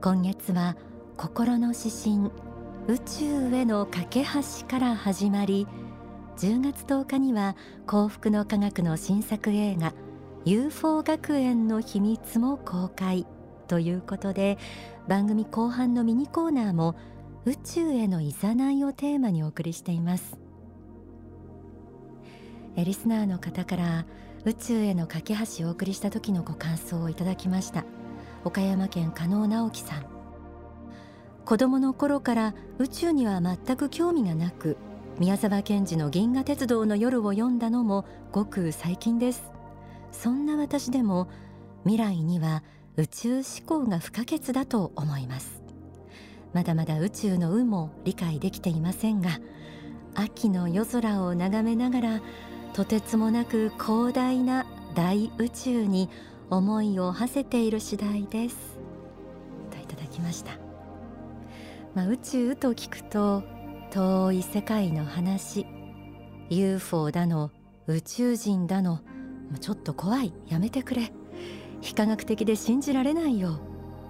今月は心の指針宇宙への架け橋から始まり10月10日には幸福の科学の新作映画 UFO 学園の秘密も公開ということで番組後半のミニコーナーも宇宙へのいざないをテーマにお送りしています。えリスナーの方から宇宙への架け橋をお送りした時のご感想をいただきました。岡山県加納直樹さん。子供の頃から宇宙には全く興味がなく宮沢賢治の銀河鉄道の夜を読んだのもごく最近です。そんな私でも未来には宇宙思考が不可欠だと思います。まだまだ宇宙の有も理解できていませんが秋の夜空を眺めながらとてつもなく広大な大宇宙に思いを馳せている次第です。といただきました、まあ、宇宙と聞くと遠い世界の話 UFO だの宇宙人だのちょっと怖い。やめてくれ。非科学的で信じられないよ。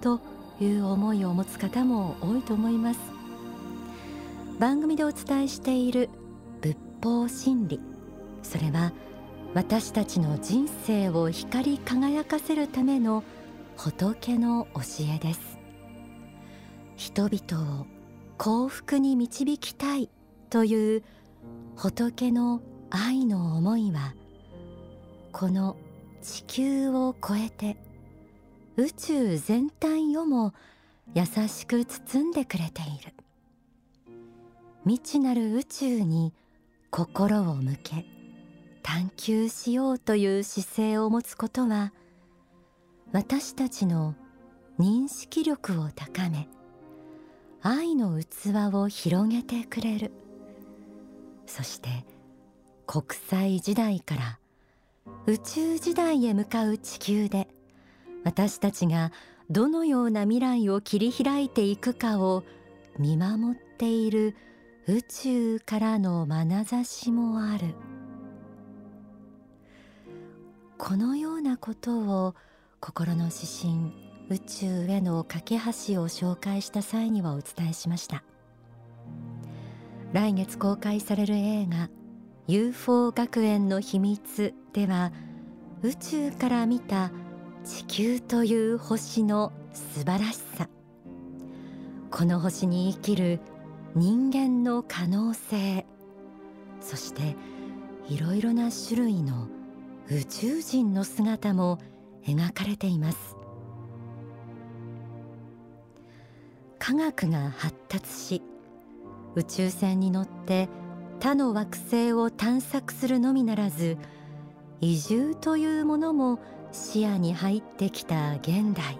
という思いを持つ方も多いと思います。番組でお伝えしている仏法真理。それは私たちの人生を光り輝かせるための仏の教えです。人々を幸福に導きたいという仏の愛の思いはこの地球を超えて宇宙全体をも優しく包んでくれている。未知なる宇宙に心を向け探求しようという姿勢を持つことは私たちの認識力を高め愛の器を広げてくれるそして国際時代から宇宙時代へ向かう地球で私たちがどのような未来を切り開いていくかを見守っている宇宙からの眼差しもある。このようなことを心の指針宇宙への架け橋を紹介した際にはお伝えしました。来月公開される映画 UFO 学園の秘密では宇宙から見た地球という星の素晴らしさ。この星に生きる人間の可能性。そしていろいろな種類の宇宙人の姿も描かれています。科学が発達し宇宙船に乗って他の惑星を探索するのみならず移住というものも視野に入ってきた現代。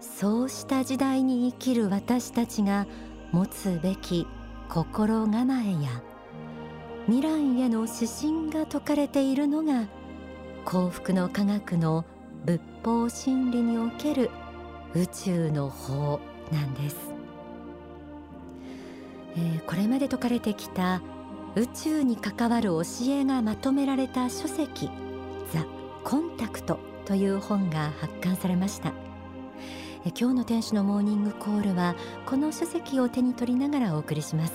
そうした時代に生きる私たちが持つべき心構えや未来への指針が説かれているのが幸福の科学の仏法真理における宇宙の法なんです、えー、これまで説かれてきた宇宙に関わる教えがまとめられた書籍ザ・コンタクトという本が発刊されました。え今日の天使のモーニングコールはこの書籍を手に取りながらお送りします、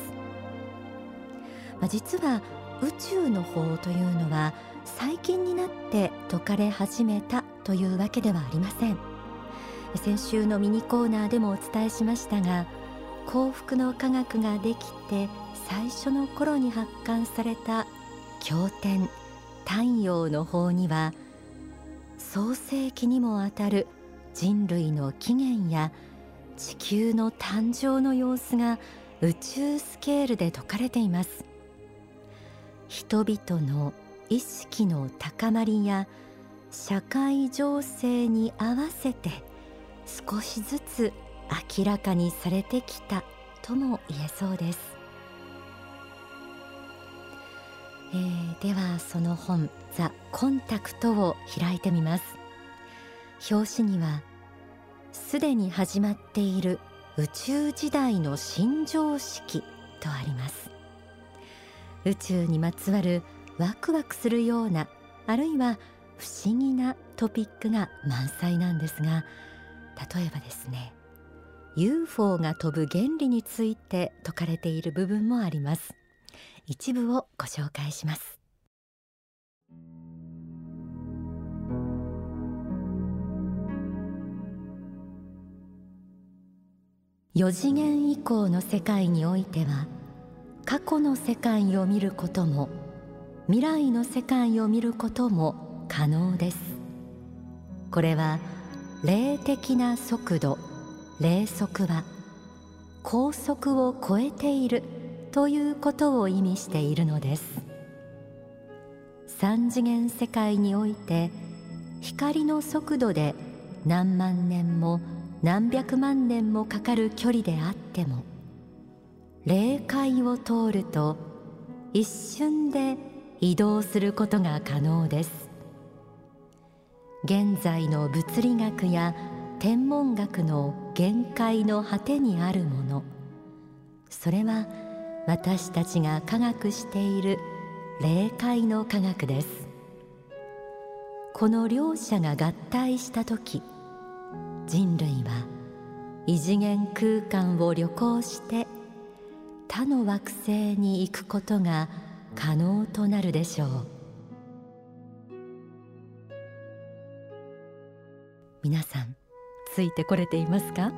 実は宇宙の法というのは最近になって説かれ始めたというわけではありません。先週のミニコーナーでもお伝えしましたが幸福の科学ができて最初の頃に発刊された経典太陽の法には創世紀にもあたる人類の起源や地球の誕生の様子が宇宙スケールで説かれています。人々の意識の高まりや社会情勢に合わせて少しずつ明らかにされてきたとも言えそうです、えー、ではその本「ザ・コンタクト」を開いてみます。表紙にはすでに始まっている宇宙時代の新常識とあります。宇宙にまつわるワクワクするようなあるいは不思議なトピックが満載なんですが例えばですね UFO が飛ぶ原理について説かれている部分もあります。一部をご紹介します。4次元以降の世界においては過去の世界を見ることも未来の世界を見ることも可能です。これは霊的な速度霊速は高速を超えているということを意味しているのです。三次元世界において光の速度で何万年も何百万年もかかる距離であっても霊界を通ると一瞬で移動することが可能です。現在の物理学や天文学の限界の果てにあるもの。それは私たちが科学している霊界の科学です。この両者が合体した時人類は異次元空間を旅行して他の惑星に行くことが可能となるでしょう。皆さんついてこれていますか？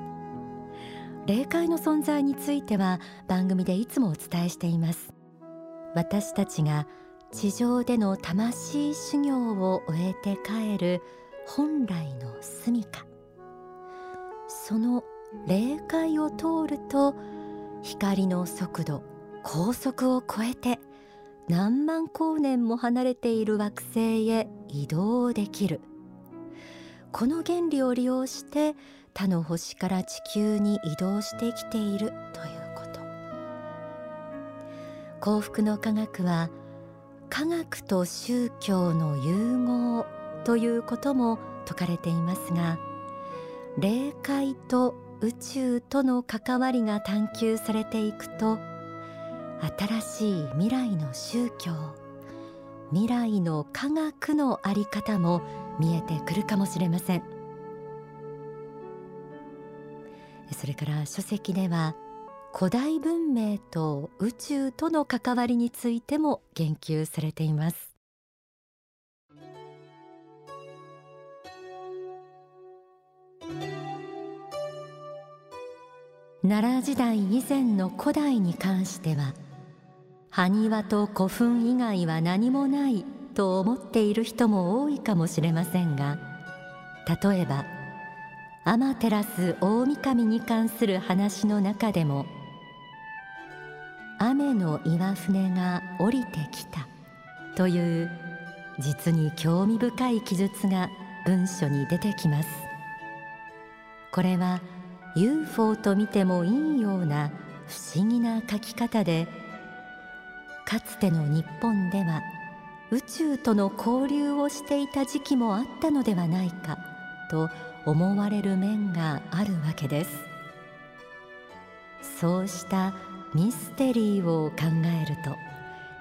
霊界の存在については番組でいつもお伝えしています。私たちが地上での魂修行を終えて帰る本来の住処その霊界を通ると光の速度高速を超えて何万光年も離れている惑星へ移動できる。この原理を利用して他の星から地球に移動してきているということ。幸福の科学は科学と宗教の融合ということも説かれていますが霊界と宇宙との関わりが探求されていくと新しい未来の宗教未来の科学の在り方も見えてくるかもしれません。それから書籍では古代文明と宇宙との関わりについても言及されています。奈良時代以前の古代に関しては埴輪と古墳以外は何もないと思っている人も多いかもしれませんが例えば天照大神に関する話の中でも雨の岩船が降りてきたという実に興味深い記述が文書に出てきます。これは UFO と見てもいいような不思議な書き方でかつての日本では宇宙との交流をしていた時期もあったのではないかと思われる面があるわけです。そうしたミステリーを考えると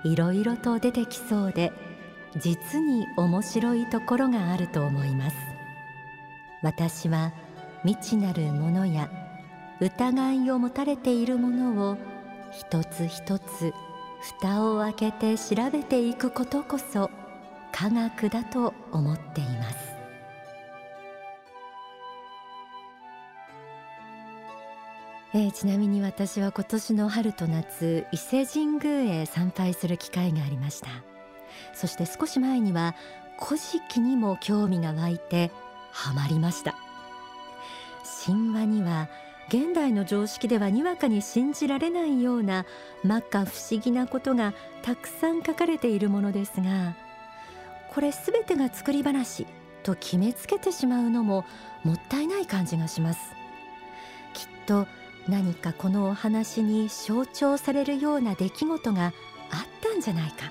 いろいろと出てきそうで実に面白いところがあると思います。私は未知なるものや疑いを持たれているものを一つ一つ蓋を開けて調べていくことこそ科学だと思っています。えー、ちなみに私は今年の春と夏伊勢神宮へ参拝する機会がありました。そして少し前には古事記にも興味が湧いてハマりました。神話には現代の常識ではにわかに信じられないような摩訶不思議なことがたくさん書かれているものですがこれ全てが作り話と決めつけてしまうのももったいない感じがします。きっと何かこのお話に象徴されるような出来事があったんじゃないか。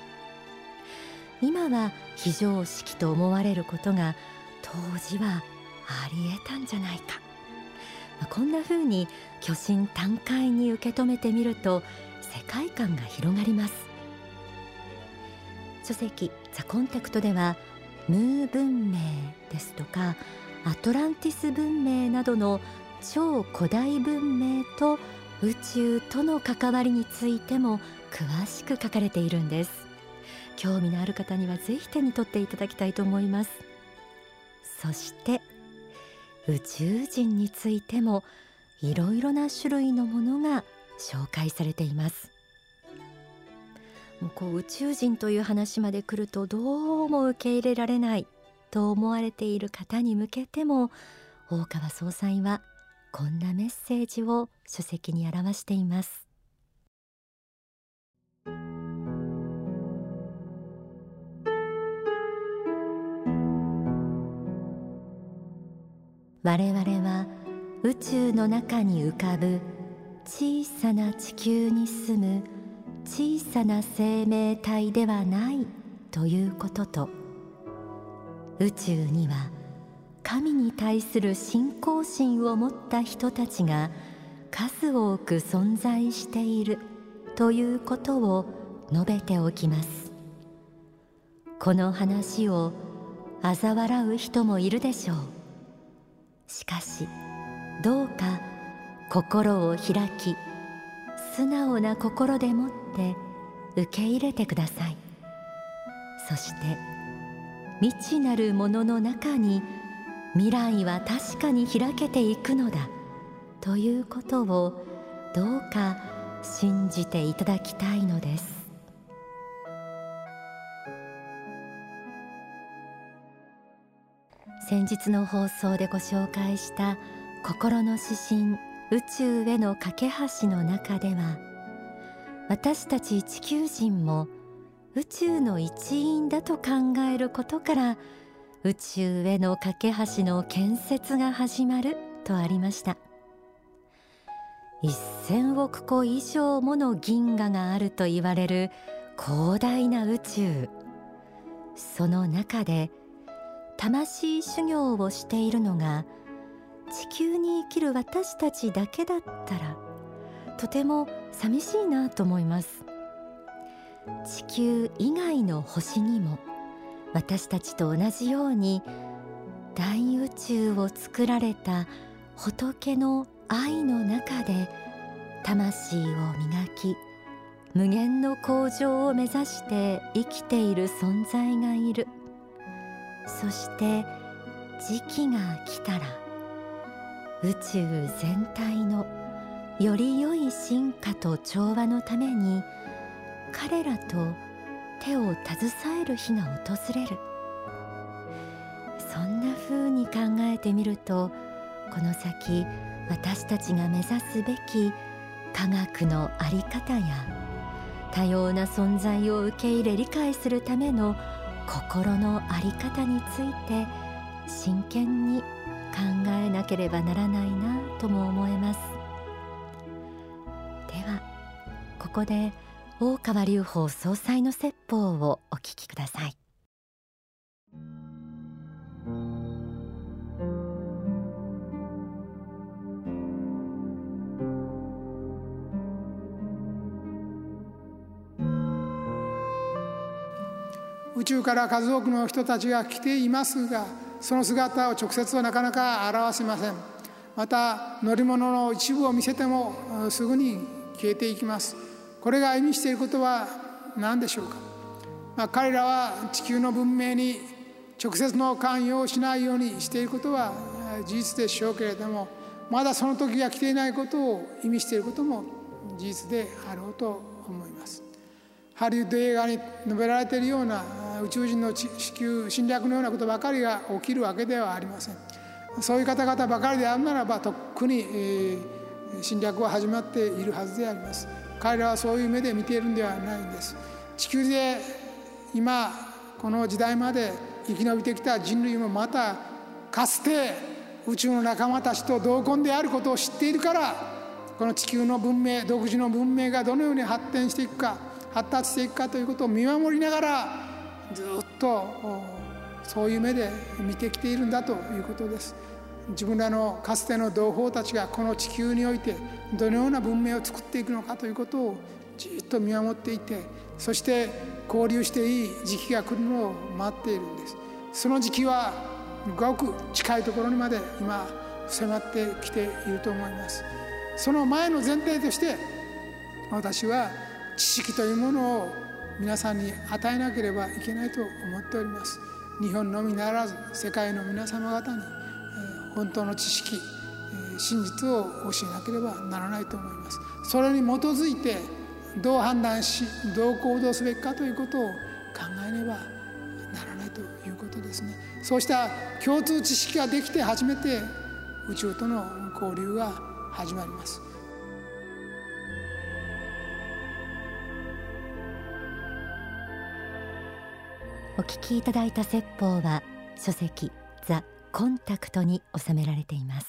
今は非常識と思われることが当時はありえたんじゃないか。こんな風に巨神短快に受け止めてみると世界観が広がります。書籍ザコンテクトではムー文明ですとかアトランティス文明などの超古代文明と宇宙との関わりについても詳しく書かれているんです。興味のある方にはぜひ手に取っていただきたいと思います。そして宇宙人についてもいろいろな種類のものが紹介されています。もうこう宇宙人という話まで来るとどうも受け入れられないと思われている方に向けても大川総裁はこんなメッセージを書籍に表しています。我々は宇宙の中に浮かぶ小さな地球に住む小さな生命体ではないということと宇宙には神に対する信仰心を持った人たちが数多く存在しているということを述べておきます。この話を嘲笑う人もいるでしょう。しかしどうか心を開き素直な心でもって受け入れてください。そして未知なるものの中に未来は確かに開けていくのだということをどうか信じていただきたいのです。先日の放送でご紹介した心の指針宇宙への架け橋の中では私たち地球人も宇宙の一員だと考えることから宇宙への架け橋の建設が始まるとありました。1000億個以上もの銀河があると言われる広大な宇宙。その中で魂修行をしているのが地球に生きる私たちだけだったらとても寂しいなと思います。地球以外の星にも私たちと同じように大宇宙を作られた仏の愛の中で魂を磨き無限の向上を目指して生きている存在がいる。そして時期が来たら宇宙全体のより良い進化と調和のために彼らと手を携える日が訪れる。そんな風に考えてみるとこの先私たちが目指すべき科学の在り方や多様な存在を受け入れ理解するための心の在り方について真剣に考えなければならないなとも思えます。ではここで大川隆法総裁の説法をお聞きください。宇宙から数多くの人たちが来ていますがその姿を直接はなかなか表せません。また乗り物の一部を見せてもすぐに消えていきます。これが意味していることは何でしょうか、まあ、彼らは地球の文明に直接の関与をしないようにしていることは事実でしょうけれどもまだその時が来ていないことを意味していることも事実であろうと思います。ハリウッド映画に述べられているような宇宙人の地球侵略のようなことばかりが起きるわけではありません。そういう方々ばかりであるならばとっくに、えー、侵略は始まっているはずであります。彼らはそういう目で見ているんではないんです。地球で今この時代まで生き延びてきた人類もまたかつて宇宙の仲間たちと同根であることを知っているからこの地球の文明独自の文明がどのように発展していくか発達していくかということを見守りながらずっとそういう目で見てきているんだということです。自分らのかつての同胞たちがこの地球においてどのような文明を作っていくのかということをじっと見守っていてそして交流していい時期が来るのを待っているんです。その時期はごく近いところにまで今迫ってきていると思います。その前の前提として私は知識というものを皆さんに与えなければいけないと思っております。日本のみならず世界の皆様方に本当の知識真実を教えなければならないと思います。それに基づいてどう判断しどう行動すべきかということを考えねばならないということですね。そうした共通知識ができて初めて宇宙との交流が始まります。お聞きいただいた説法は書籍ザ・コンタクトに収められています。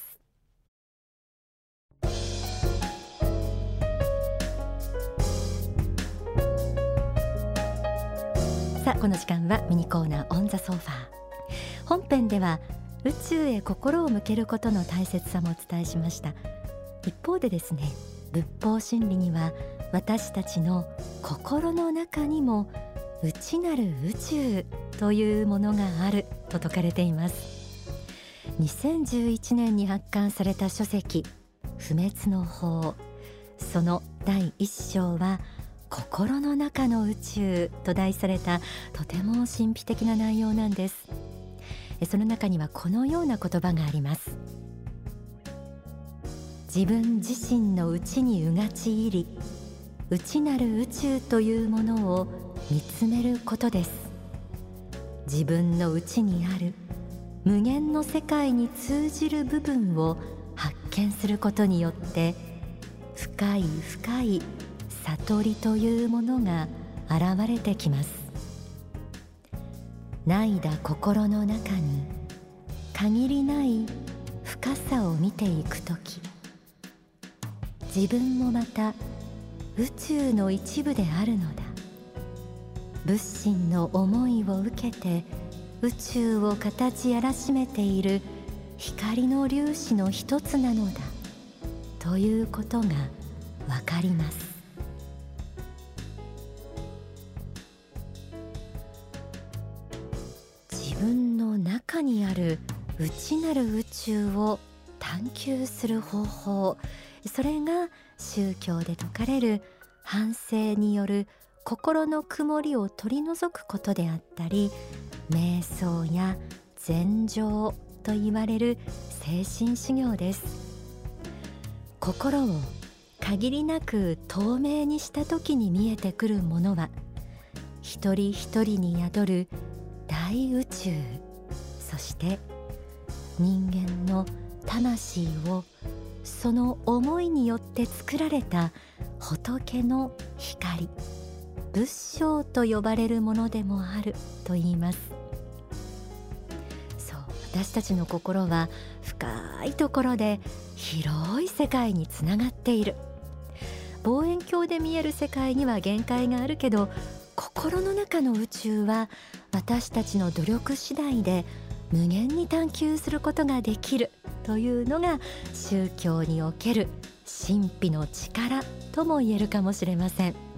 さあこの時間はミニコーナーオンザソファー。本編では宇宙へ心を向けることの大切さもお伝えしました。一方でですね仏法真理には私たちの心の中にも内なる宇宙というものがあると説かれています。2011年に発刊された書籍不滅の法。その第一章は心の中の宇宙と題されたとても神秘的な内容なんです。その中にはこのような言葉があります。自分自身の内にうがち入り内なる宇宙というものを見つめることです。自分の内にある無限の世界に通じる部分を発見することによって深い深い悟りというものが現れてきます。ないだ心の中に限りない深さを見ていくとき自分もまた宇宙の一部であるのだ。仏心の思いを受けて宇宙を形やらしめている光の粒子の一つなのだ。ということがわかります。自分の中にある内なる宇宙を探求する方法。それが宗教で説かれる反省による心の曇りを取り除くことであったり瞑想や禅情と言われる精神修行です。心を限りなく透明にした時に見えてくるものは一人一人に宿る大宇宙。そして人間の魂をその思いによって作られた仏の光。仏性と呼ばれるものでもあると言いますそう私たちの心は深いところで広い世界につながっている望遠鏡で見える世界には限界があるけど心の中の宇宙は私たちの努力次第で無限に探求することができるというのが宗教における神秘の力とも言えるかもしれません。